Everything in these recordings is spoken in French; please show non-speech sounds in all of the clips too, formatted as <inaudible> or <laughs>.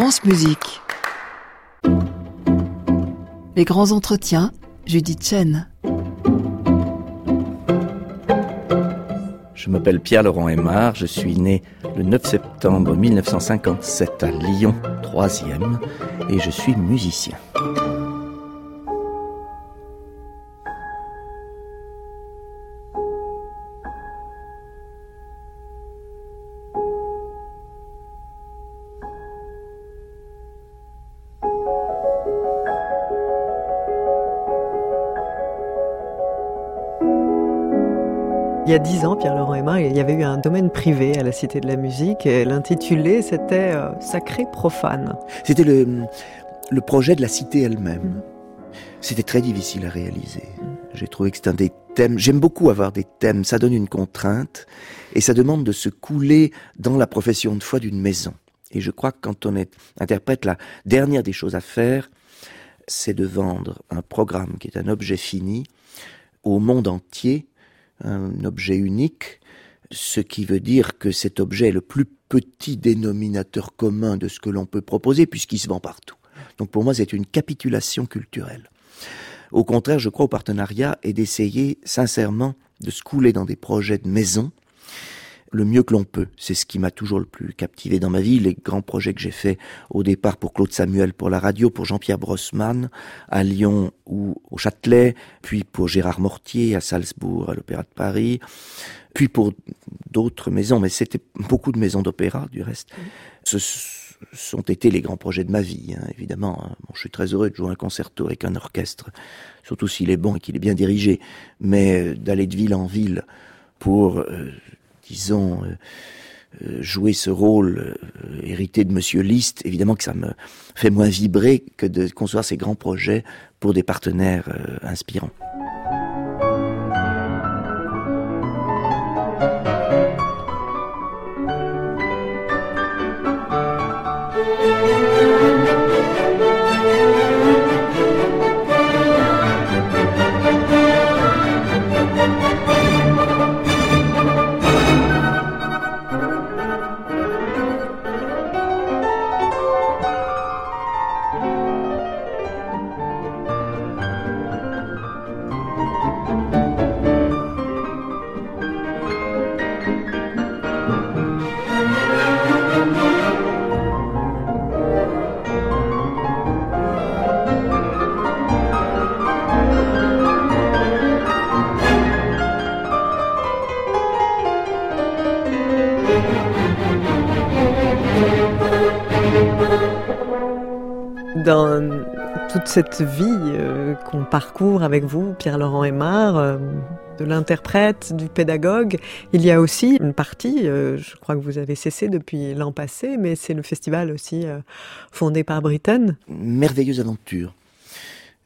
France Musique. Les grands entretiens, Judith Chen. Je m'appelle Pierre-Laurent Aymar, je suis né le 9 septembre 1957 à Lyon, 3e, et je suis musicien. Il y a dix ans, Pierre-Laurent Aymar, il y avait eu un domaine privé à la Cité de la Musique. Et l'intitulé, c'était euh, Sacré profane. C'était le, le projet de la cité elle-même. Mm. C'était très difficile à réaliser. Mm. J'ai trouvé que c'était un des thèmes. J'aime beaucoup avoir des thèmes. Ça donne une contrainte et ça demande de se couler dans la profession de foi d'une maison. Et je crois que quand on est interprète, la dernière des choses à faire, c'est de vendre un programme qui est un objet fini au monde entier un objet unique, ce qui veut dire que cet objet est le plus petit dénominateur commun de ce que l'on peut proposer puisqu'il se vend partout. Donc pour moi, c'est une capitulation culturelle. Au contraire, je crois au partenariat et d'essayer sincèrement de se couler dans des projets de maison le mieux que l'on peut. C'est ce qui m'a toujours le plus captivé dans ma vie. Les grands projets que j'ai faits au départ pour Claude Samuel pour la radio, pour Jean-Pierre Brossman à Lyon ou au Châtelet, puis pour Gérard Mortier à Salzbourg, à l'Opéra de Paris, puis pour d'autres maisons, mais c'était beaucoup de maisons d'opéra du reste. Ce sont été les grands projets de ma vie, hein, évidemment. Hein. Bon, je suis très heureux de jouer un concerto avec un orchestre, surtout s'il est bon et qu'il est bien dirigé, mais euh, d'aller de ville en ville pour euh, disons, euh, euh, jouer ce rôle euh, hérité de Monsieur Liszt, évidemment que ça me fait moins vibrer que de concevoir ces grands projets pour des partenaires inspirants. Cette vie euh, qu'on parcourt avec vous, Pierre-Laurent Aymar, euh, de l'interprète, du pédagogue, il y a aussi une partie, euh, je crois que vous avez cessé depuis l'an passé, mais c'est le festival aussi fondé par Britain. Merveilleuse aventure.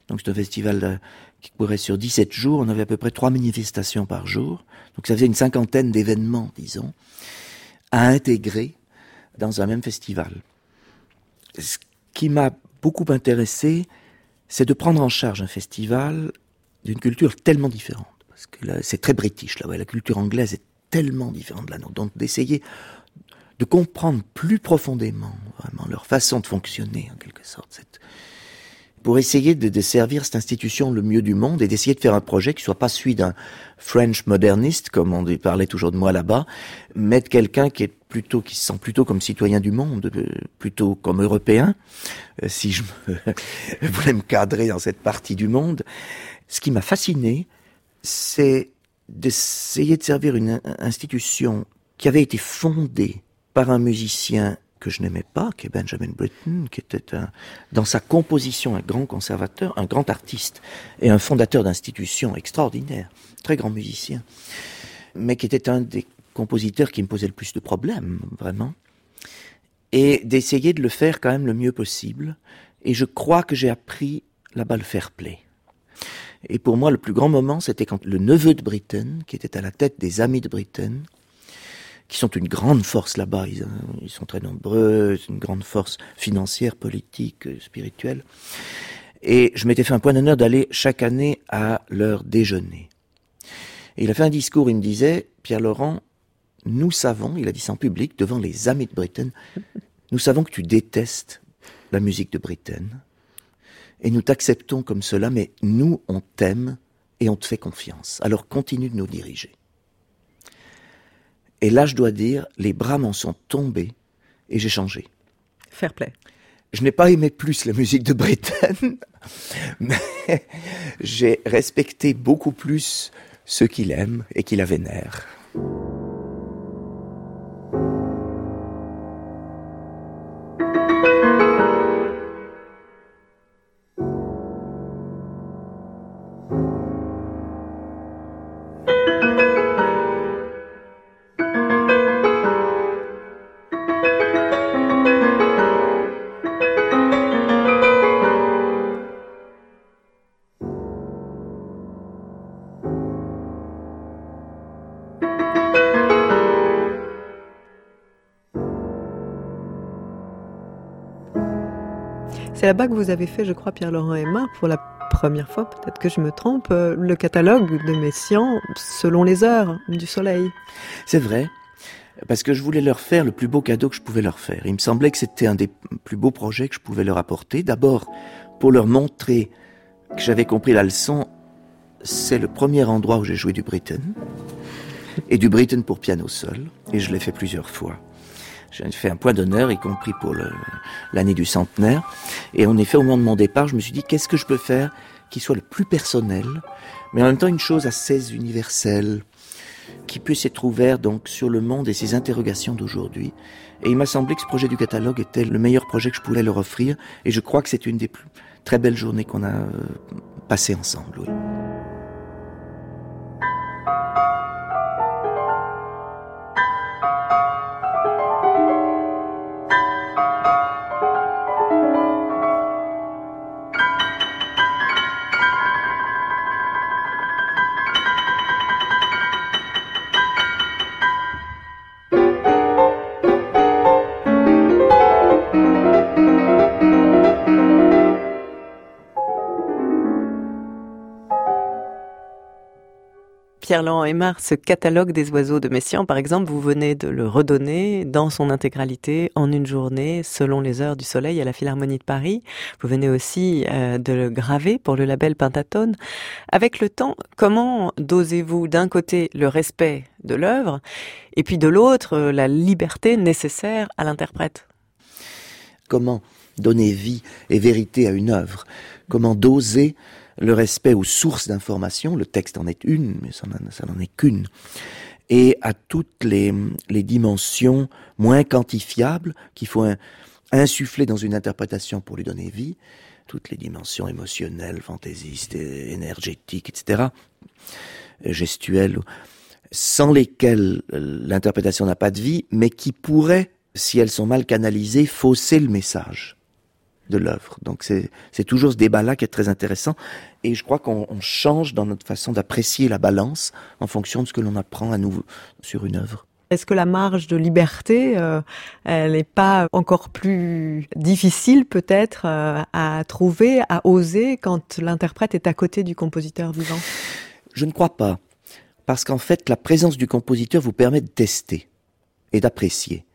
Donc c'est un festival qui courait sur 17 jours, on avait à peu près trois manifestations par jour, donc ça faisait une cinquantaine d'événements, disons, à intégrer dans un même festival. Ce qui m'a beaucoup intéressé, c'est de prendre en charge un festival d'une culture tellement différente. Parce que là, c'est très british, là, la culture anglaise est tellement différente de la nôtre. Donc d'essayer de comprendre plus profondément vraiment leur façon de fonctionner, en quelque sorte, pour essayer de, de, servir cette institution le mieux du monde et d'essayer de faire un projet qui soit pas celui d'un French moderniste, comme on parlait toujours de moi là-bas, mais de quelqu'un qui est plutôt, qui se sent plutôt comme citoyen du monde, euh, plutôt comme européen, euh, si je me, <laughs> voulais me cadrer dans cette partie du monde. Ce qui m'a fasciné, c'est d'essayer de servir une institution qui avait été fondée par un musicien que je n'aimais pas, qui est Benjamin Britten, qui était un, dans sa composition un grand conservateur, un grand artiste et un fondateur d'institutions extraordinaires, très grand musicien, mais qui était un des compositeurs qui me posait le plus de problèmes, vraiment, et d'essayer de le faire quand même le mieux possible. Et je crois que j'ai appris là-bas le fair play. Et pour moi, le plus grand moment, c'était quand le neveu de Britten, qui était à la tête des amis de Britten, qui sont une grande force là-bas. Ils, sont très nombreux, une grande force financière, politique, spirituelle. Et je m'étais fait un point d'honneur d'aller chaque année à leur déjeuner. Et il a fait un discours, il me disait, Pierre Laurent, nous savons, il a dit ça en public, devant les amis de Britain, nous savons que tu détestes la musique de Britten, et nous t'acceptons comme cela, mais nous, on t'aime et on te fait confiance. Alors continue de nous diriger. Et là, je dois dire, les bras m'en sont tombés et j'ai changé. Fair play. Je n'ai pas aimé plus la musique de Britten, <laughs> mais j'ai respecté beaucoup plus ceux qu'il aime et qui la vénèrent. C'est là-bas que vous avez fait, je crois, Pierre-Laurent Aymar, pour la première fois, peut-être que je me trompe, euh, le catalogue de Messiaen selon les heures du soleil. C'est vrai, parce que je voulais leur faire le plus beau cadeau que je pouvais leur faire. Il me semblait que c'était un des plus beaux projets que je pouvais leur apporter. D'abord, pour leur montrer que j'avais compris la leçon, c'est le premier endroit où j'ai joué du Britten, et du Britten pour piano seul, et je l'ai fait plusieurs fois. J'ai fait un point d'honneur, y compris pour l'année du centenaire. Et en effet, au moment de mon départ, je me suis dit, qu'est-ce que je peux faire qui soit le plus personnel, mais en même temps une chose assez universelle, qui puisse être ouvert donc sur le monde et ses interrogations d'aujourd'hui. Et il m'a semblé que ce projet du catalogue était le meilleur projet que je pouvais leur offrir, et je crois que c'est une des plus très belles journées qu'on a euh, passées ensemble. Oui. Pierre-Laurent Aymar, ce catalogue des oiseaux de Messiaen, par exemple, vous venez de le redonner dans son intégralité en une journée, selon les heures du soleil à la Philharmonie de Paris. Vous venez aussi euh, de le graver pour le label Pentatone. Avec le temps, comment dosez-vous d'un côté le respect de l'œuvre et puis de l'autre euh, la liberté nécessaire à l'interprète? Comment donner vie et vérité à une œuvre? Comment doser le respect aux sources d'information, le texte en est une, mais ça n'en est qu'une, et à toutes les, dimensions moins quantifiables qu'il faut insuffler dans une interprétation pour lui donner vie, toutes les dimensions émotionnelles, fantaisistes, énergétiques, etc., gestuelles, sans lesquelles l'interprétation n'a pas de vie, mais qui pourraient, si elles sont mal canalisées, fausser le message de l'œuvre. Donc c'est toujours ce débat-là qui est très intéressant. Et je crois qu'on change dans notre façon d'apprécier la balance en fonction de ce que l'on apprend à nouveau sur une œuvre. Est-ce que la marge de liberté, euh, elle n'est pas encore plus difficile peut-être euh, à trouver, à oser quand l'interprète est à côté du compositeur vivant? Je ne crois pas. Parce qu'en fait, la présence du compositeur vous permet de tester et d'apprécier.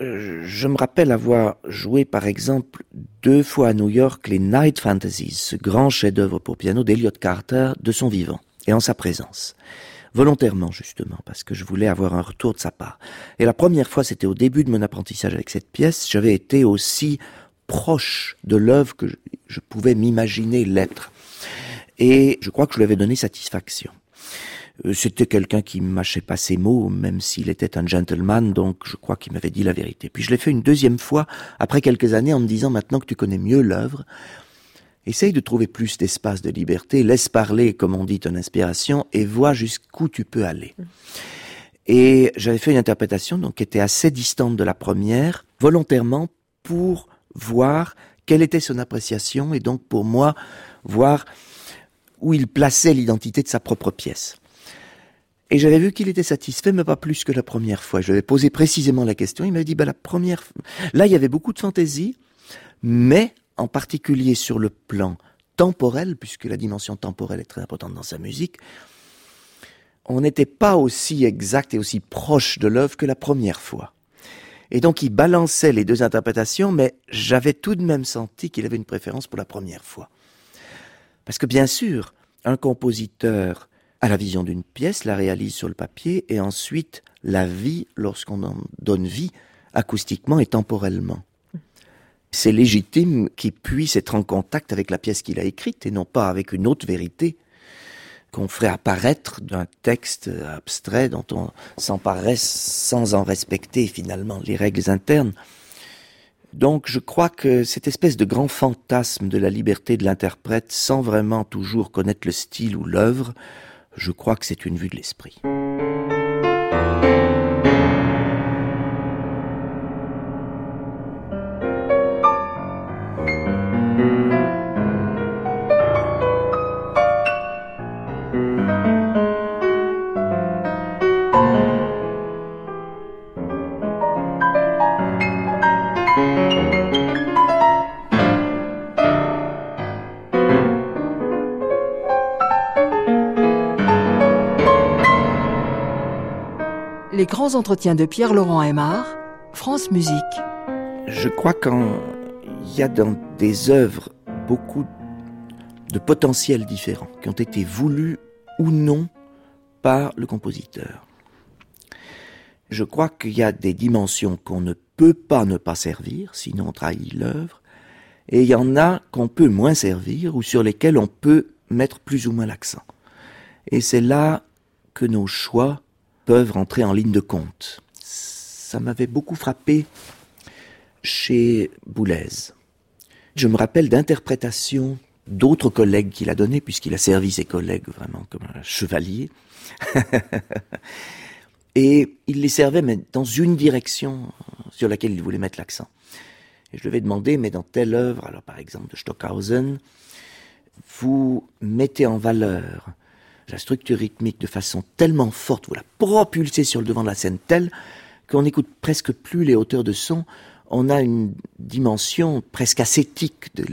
Euh, je me rappelle avoir joué par exemple deux fois à New York les Night Fantasies, ce grand chef-d'œuvre pour piano d'Elliott Carter de son vivant et en sa présence. Volontairement justement, parce que je voulais avoir un retour de sa part. Et la première fois, c'était au début de mon apprentissage avec cette pièce, j'avais été aussi proche de l'œuvre que je pouvais m'imaginer l'être. Et je crois que je lui avais donné satisfaction. Euh, c'était quelqu'un qui mâchait pas ses mots, même s'il était un gentleman, donc je crois qu'il m'avait dit la vérité. Puis je l'ai fait une deuxième fois, après quelques années, en me disant maintenant que tu connais mieux l'œuvre, essaye de trouver plus d'espace de liberté, laisse parler, comme on dit, ton inspiration, et vois jusqu'où tu peux aller. Et j'avais fait une interprétation donc qui était assez distante de la première, volontairement pour voir quelle était son appréciation et donc pour moi voir où il plaçait l'identité de sa propre pièce. Et j'avais vu qu'il était satisfait, mais pas plus que la première fois. Je lui avais posé précisément la question. Il m'a dit, bah, la première, là, il y avait beaucoup de fantaisie, mais en particulier sur le plan temporel, puisque la dimension temporelle est très importante dans sa musique, on n'était pas aussi exact et aussi proche de l'œuvre que la première fois. Et donc il balançait les deux interprétations, mais j'avais tout de même senti qu'il avait une préférence pour la première fois. Parce que bien sûr, un compositeur a la vision d'une pièce, la réalise sur le papier, et ensuite la vit lorsqu'on en donne vie, acoustiquement et temporellement. C'est légitime qu'il puisse être en contact avec la pièce qu'il a écrite et non pas avec une autre vérité qu'on ferait apparaître d'un texte abstrait dont on s'emparerait sans en respecter finalement les règles internes. Donc je crois que cette espèce de grand fantasme de la liberté de l'interprète sans vraiment toujours connaître le style ou l'œuvre, je crois que c'est une vue de l'esprit. Les grands entretiens de Pierre-Laurent Aymar, France Musique. Je crois qu'il y a dans des œuvres beaucoup de potentiels différents qui ont été voulus ou non par le compositeur. Je crois qu'il y a des dimensions qu'on ne peut pas ne pas servir, sinon on trahit l'œuvre, et il y en a qu'on peut moins servir ou sur lesquelles on peut mettre plus ou moins l'accent. Et c'est là que nos choix peuvent rentrer en ligne de compte. Ça m'avait beaucoup frappé chez Boulez. Je me rappelle d'interprétations d'autres collègues qu'il a données, puisqu'il a servi ses collègues vraiment comme un chevalier. <laughs> Et il les servait, mais dans une direction sur laquelle il voulait mettre l'accent. Et je lui avais demandé, mais dans telle œuvre, alors par exemple de Stockhausen, vous mettez en valeur la structure rythmique de façon tellement forte, vous la propulsez sur le devant de la scène telle qu'on n'écoute presque plus les hauteurs de son. On a une dimension presque ascétique. De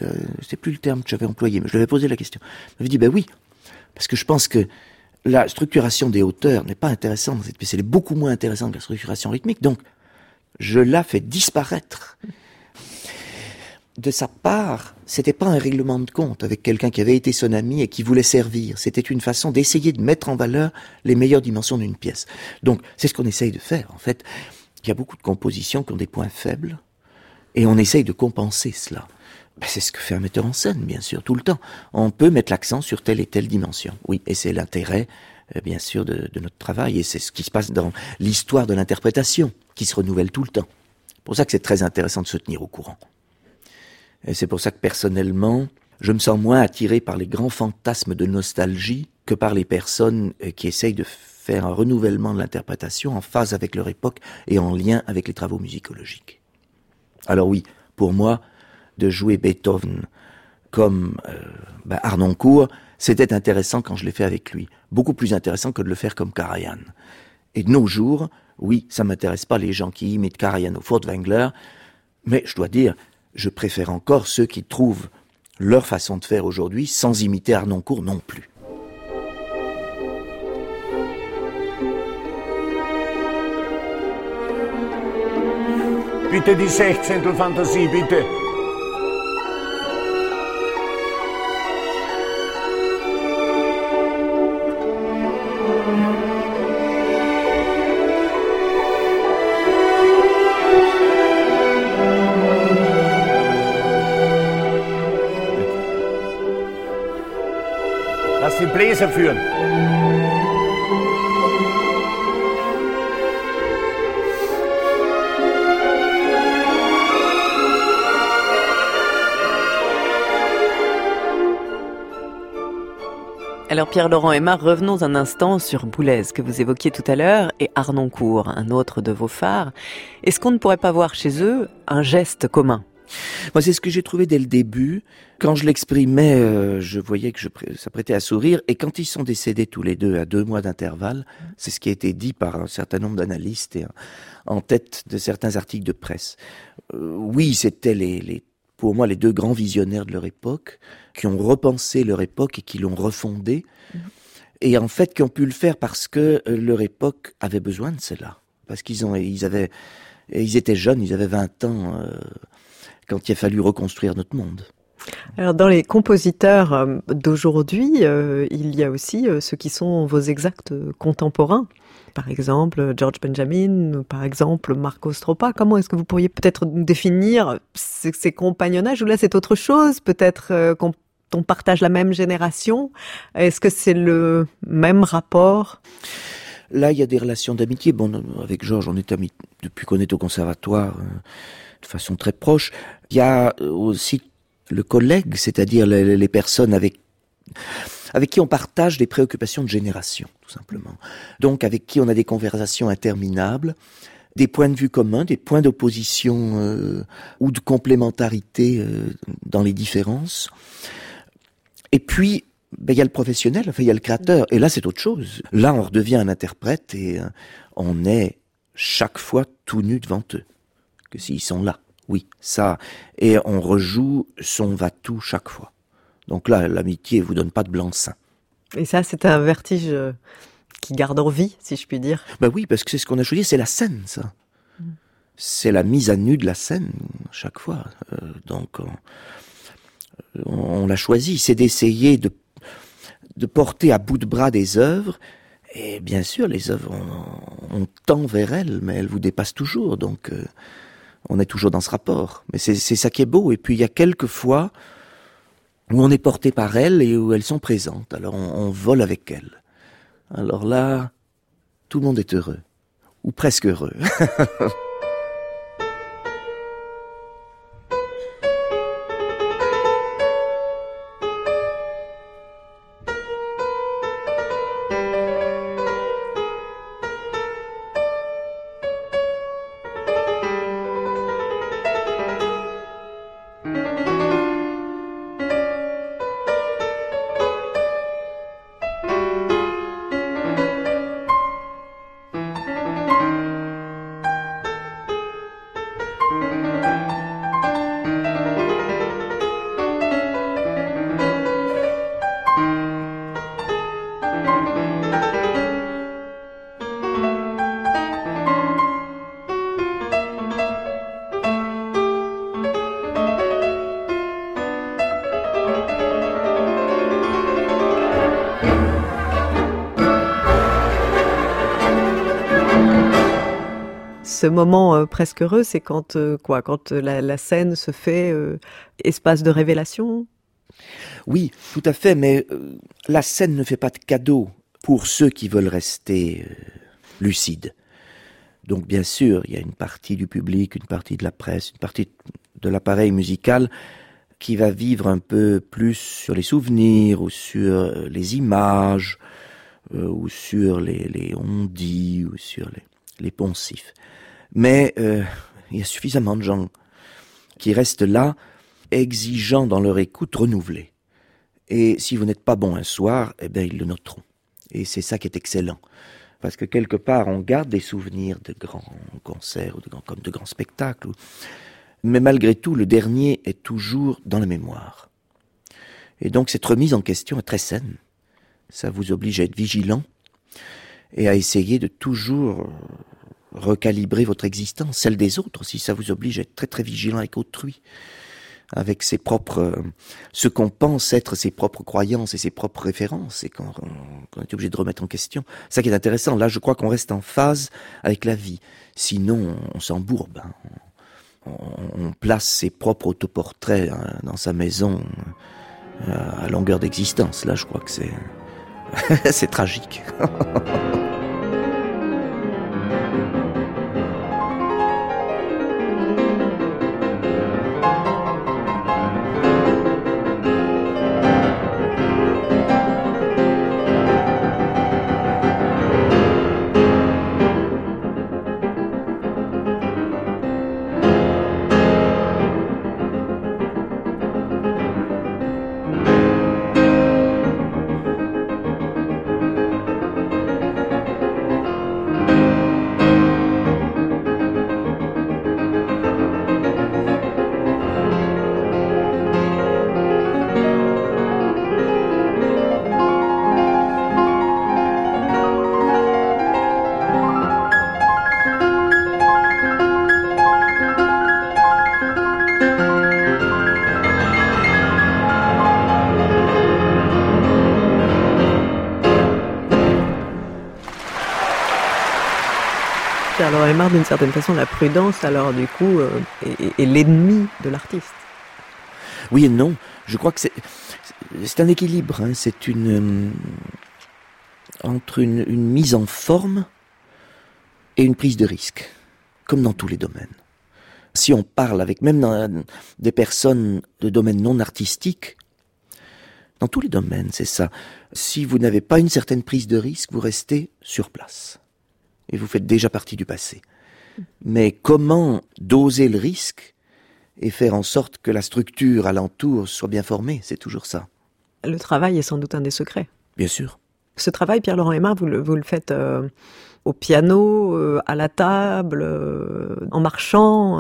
c'est plus le terme que j'avais employé, mais je lui avais posé la question. Il m'avait dit, ben oui, parce que je pense que la structuration des hauteurs n'est pas intéressante dans cette pièce. Elle est beaucoup moins intéressante que la structuration rythmique. Donc, je la fais disparaître de sa part, c'était pas un règlement de compte avec quelqu'un qui avait été son ami et qui voulait servir. C'était une façon d'essayer de mettre en valeur les meilleures dimensions d'une pièce. Donc, c'est ce qu'on essaye de faire, en fait. Il y a beaucoup de compositions qui ont des points faibles et on essaye de compenser cela. Ben, c'est ce que fait un metteur en scène, bien sûr, tout le temps. On peut mettre l'accent sur telle et telle dimension. Oui, et c'est l'intérêt, euh, bien sûr, de, de notre travail et c'est ce qui se passe dans l'histoire de l'interprétation, qui se renouvelle tout le temps. C'est pour ça que c'est très intéressant de se tenir au courant. Et c'est pour ça que personnellement, je me sens moins attiré par les grands fantasmes de nostalgie que par les personnes euh, qui essayent de faire un renouvellement de l'interprétation en phase avec leur époque et en lien avec les travaux musicologiques. Alors oui, pour moi, de jouer Beethoven comme euh, ben Arnoncourt, c'était intéressant quand je l'ai fait avec lui. Beaucoup plus intéressant que de le faire comme Karajan. Et de nos jours, oui, ça m'intéresse pas les gens qui imitent Karajan ou Furtwängler, mais je dois dire, je préfère encore ceux qui trouvent leur façon de faire aujourd'hui sans imiter Arnoncourt non plus. Bitte die Sechzehntel bitte. Alors Pierre-Laurent Emma, revenons un instant sur Boulez que vous évoquiez tout à l'heure et Arnoncourt, un autre de vos phares. Est-ce qu'on ne pourrait pas voir chez eux un geste commun? Moi, c'est ce que j'ai trouvé dès le début. Quand je l'exprimais, euh, je voyais que je, ça prêtait à sourire. Et quand ils sont décédés tous les deux à deux mois d'intervalle, c'est ce qui a été dit par un certain nombre d'analystes et en tête de certains articles de presse. Euh, oui, c'était les, les pour moi les deux grands visionnaires de leur époque, qui ont repensé leur époque et qui l'ont refondée, mmh. et en fait qui ont pu le faire parce que leur époque avait besoin de cela, parce qu'ils ont, ils avaient ils étaient jeunes, ils avaient 20 ans euh, quand il a fallu reconstruire notre monde. Alors dans les compositeurs euh, d'aujourd'hui, euh, il y a aussi euh, ceux qui sont vos exacts contemporains. Par exemple, George Benjamin, par exemple, Marco Stropa. Comment est-ce que vous pourriez peut-être définir ces, ces compagnonnages? Ou là, c'est autre chose Peut-être qu'on on partage la même génération? Est-ce que c'est le même rapport? Là, il y a des relations d'amitié. Bon, avec Georges, on est amis depuis qu'on est au conservatoire, de façon très proche. Il y a aussi le collègue, c'est-à-dire les, personnes avec avec qui on partage des préoccupations de génération, tout simplement. Donc avec qui on a des conversations interminables, des points de vue communs, des points d'opposition euh, ou de complémentarité euh, dans les différences. Et puis, ben, il y a le professionnel, enfin, il y a le créateur. Et là, c'est autre chose. Là, on redevient un interprète et euh, on est chaque fois tout nu devant eux, que s'ils sont là. Oui, ça. Et on rejoue son va-tout chaque fois. Donc là, l'amitié vous donne pas de blanc-seing. Et ça, c'est un vertige euh, qui garde en vie, si je puis dire. Ben oui, parce que c'est ce qu'on a choisi, c'est la scène, ça. Mm. C'est la mise à nu de la scène, chaque fois. Euh, donc, on, on l'a choisi. C'est d'essayer de, de porter à bout de bras des œuvres. Et bien sûr, les œuvres, on, on tend vers elles, mais elles vous dépassent toujours. Donc, euh, on est toujours dans ce rapport. Mais c'est ça qui est beau. Et puis il y a quelques fois où on est porté par elles et où elles sont présentes. Alors on, on vole avec elles. Alors là, tout le monde est heureux. Ou presque heureux. <laughs> ce moment euh, presque heureux, c'est quand euh, quoi Quand la, la, scène se fait euh, espace de révélation? Oui, tout à fait, mais euh, la scène ne fait pas de cadeau pour ceux qui veulent rester euh, lucides. Donc bien sûr, il y a une partie du public, une partie de la presse, une partie de l'appareil musical qui va vivre un peu plus sur les souvenirs ou sur les images euh, ou sur les, les on-dit ou sur les, les poncifs. Mais euh, il y a suffisamment de gens qui restent là, exigeants dans leur écoute renouvelée. Et si vous n'êtes pas bon un soir, eh bien, ils le noteront. Et c'est ça qui est excellent. Parce que quelque part, on garde des souvenirs de grands concerts, ou de grands, comme spectacles. Mais malgré tout, le dernier est toujours dans la mémoire. Et donc, cette remise en question est très saine. Ça vous oblige à être vigilant et à essayer de toujours recalibrer votre existence, celle des autres aussi. Ça vous oblige à être très très vigilant avec autrui, avec ses propres, euh, ce qu'on pense être ses propres croyances et ses propres références, et quand on, on est obligé de remettre en question. Ça qui est intéressant. Là, je crois qu'on reste en phase avec la vie. Sinon, on, s'embourbe. Hein. On, on, place ses propres autoportraits hein, dans sa maison euh, à longueur d'existence. Là, je crois que c'est <laughs> c'est tragique. <laughs> Aymar, d'une certaine façon, la prudence, alors du coup, euh, est, l'ennemi de l'artiste. Oui et non. Je crois que c'est c'est un équilibre. hein. C'est une euh, entre une, une mise en forme et une prise de risque, comme dans tous les domaines. Si on parle avec même dans des personnes de domaines non artistiques, dans tous les domaines, c'est ça. Si vous n'avez pas une certaine prise de risque, vous restez sur place. Et vous faites déjà partie du passé. Mais comment doser le risque et faire en sorte que la structure alentour soit bien formée, c'est toujours ça. Le travail est sans doute un des secrets. Bien sûr. Ce travail, Pierre-Laurent Aymar, vous le, vous le faites euh, au piano, euh, à la table, euh, en marchant.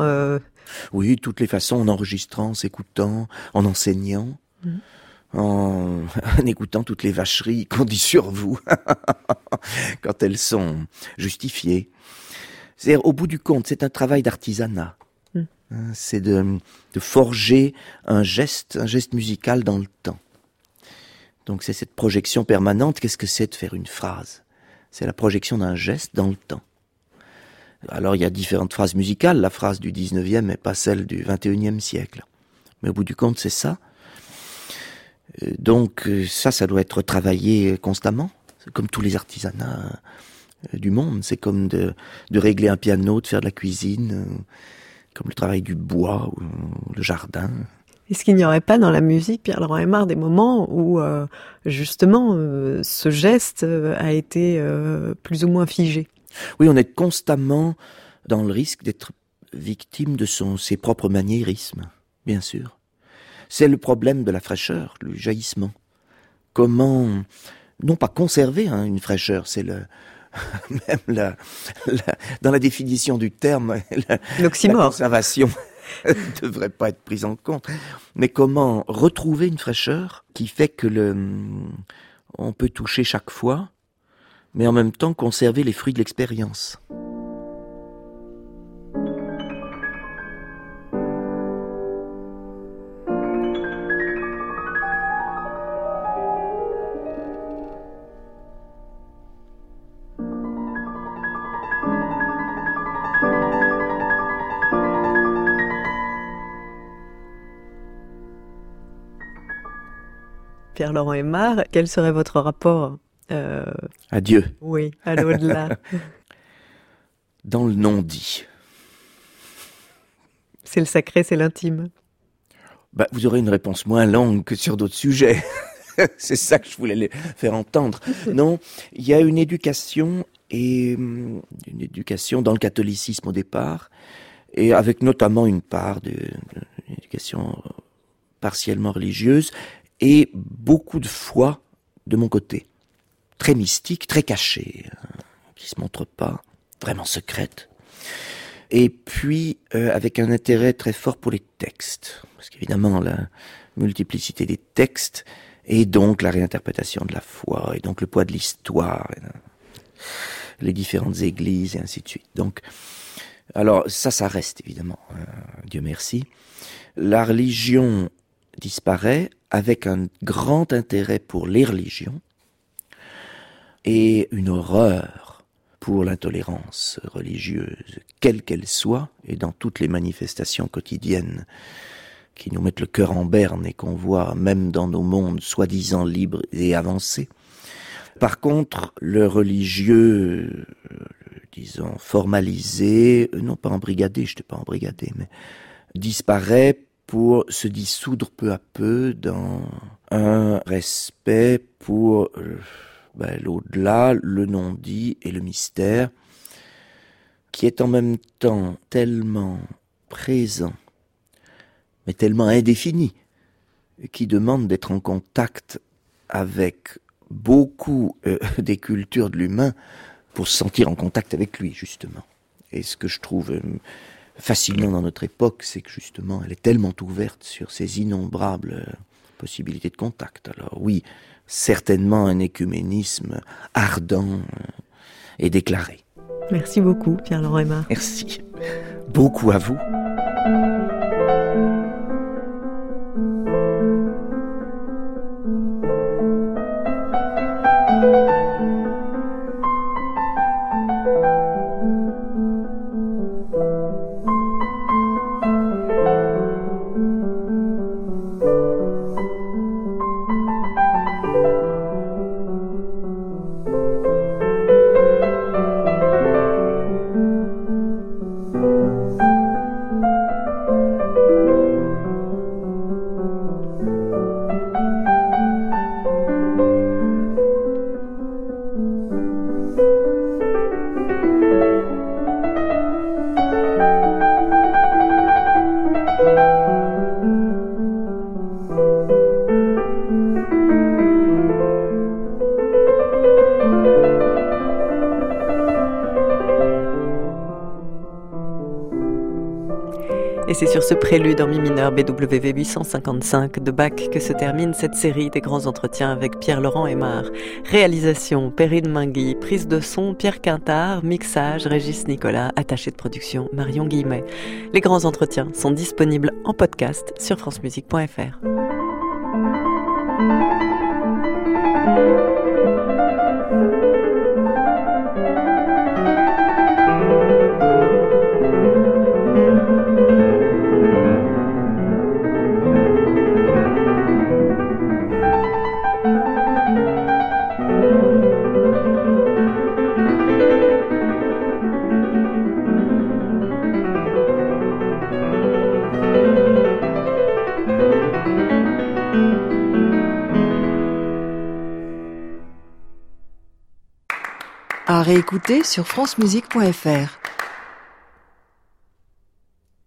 Oui, toutes les façons, en enregistrant, en s'écoutant, en enseignant, en, <laughs> en écoutant toutes les vacheries qu'on dit sur vous <laughs> quand elles sont justifiées. C'est-à-dire, au bout du compte, c'est un travail d'artisanat. Mm. Hein, C'est de, de forger un geste, un geste musical dans le temps. Donc c'est cette projection permanente. Qu'est-ce que c'est de faire une phrase? C'est la projection d'un geste dans le temps. Alors il y a différentes phrases musicales. La phrase du 19e n'est pas celle du 21e siècle. Mais au bout du compte, c'est ça. Euh, Donc euh, ça, ça doit être travaillé constamment. C'est comme tous les artisanats euh, du monde. C'est comme de, de régler un piano, de faire de la cuisine, euh, comme le travail du bois ou le jardin. Est-ce qu'il n'y aurait pas dans la musique, Pierre-Laurent Aymar, des moments où euh, justement euh, ce geste a été euh, plus ou moins figé Oui, on est constamment dans le risque d'être victime de son, ses propres maniérismes, bien sûr. C'est le problème de la fraîcheur, le jaillissement. Comment, non pas conserver hein, une fraîcheur, c'est le, <laughs> même la, la- dans la définition du terme, <laughs> la, la conservation ne <laughs> devrait pas être prise en compte. Mais comment retrouver une fraîcheur qui fait que le, on peut toucher chaque fois, mais en même temps conserver les fruits de l'expérience? Pierre-Laurent Aymar, quel serait votre rapport euh, Adieu. oui, à l'au-delà <laughs> Dans le non-dit, C'est le sacré, c'est l'intime. bah, vous aurez une réponse moins longue que sur d'autres sujets. <laughs> C'est ça que je voulais les faire entendre. <laughs> Non, il y a une éducation et hum, une éducation dans le catholicisme au départ, et avec notamment une part de, de- d'une éducation partiellement religieuse et beaucoup de foi de mon côté, très mystique, très cachée, hein, qui se montre pas, vraiment secrète. Et puis euh, avec un intérêt très fort pour les textes, parce qu'évidemment la multiplicité des textes et donc la réinterprétation de la foi et donc le poids de l'histoire, euh, les différentes églises et ainsi de suite. Donc alors ça, ça reste évidemment, euh, Dieu merci. La religion disparaît avec un grand intérêt pour les religions et une horreur pour l'intolérance religieuse, quelle qu'elle soit, et dans toutes les manifestations quotidiennes qui nous mettent le cœur en berne et qu'on voit même dans nos mondes soi-disant libres et avancés. Par contre, le religieux, euh, disons, formalisé, non pas embrigadé, je n'étais pas embrigadé, mais disparaît pour se dissoudre peu à peu dans un respect pour euh, ben, l'au-delà, le non-dit et le mystère, qui est en même temps tellement présent, mais tellement indéfini, qui demande d'être en contact avec beaucoup euh, <laughs> des cultures de l'humain pour se sentir en contact avec lui, justement. Et ce que je trouve euh, fascinant dans notre époque, c'est que justement, elle est tellement ouverte sur ces innombrables euh, possibilités de contact. Alors oui, certainement un écuménisme ardent euh, et déclaré. Merci beaucoup, Pierre-Laurent. Merci. Beaucoup à vous. Prélude en mi mineur BWV 855 de Bach que se termine cette série des grands entretiens avec Pierre-Laurent Aymar. Réalisation, Perrine Mingui, prise de son, Pierre Quintard, mixage, Régis Nicolas, attaché de production, Marion Guillemet. Les grands entretiens sont disponibles en podcast sur francemusique.fr. réécouter sur francemusique.fr.